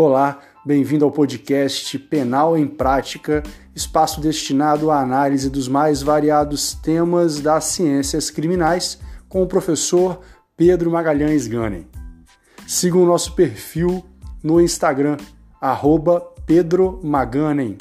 Olá, bem-vindo ao podcast Penal em Prática, espaço destinado à análise dos mais variados temas das ciências criminais, com o professor Pedro Magalhães Ganem. Siga o nosso perfil no Instagram, arroba Pedro Maganem.